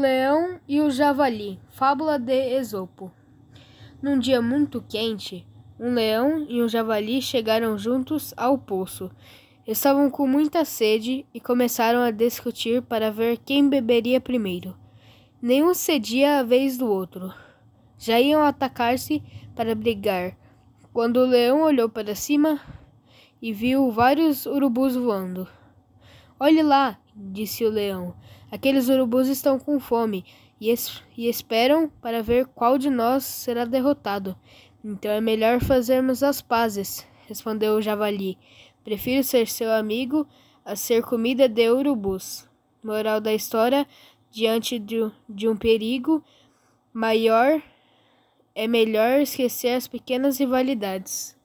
leão e o javali. Fábula de Esopo. Num dia muito quente, um leão e um javali chegaram juntos ao poço. Estavam com muita sede e começaram a discutir para ver quem beberia primeiro. Nenhum cedia a vez do outro. Já iam atacar-se para brigar, quando o leão olhou para cima e viu vários urubus voando. Olhe lá, disse o leão. Aqueles urubus estão com fome e, es e esperam para ver qual de nós será derrotado. Então é melhor fazermos as pazes, respondeu o javali. Prefiro ser seu amigo a ser comida de urubus. Moral da história: diante de, de um perigo maior, é melhor esquecer as pequenas rivalidades.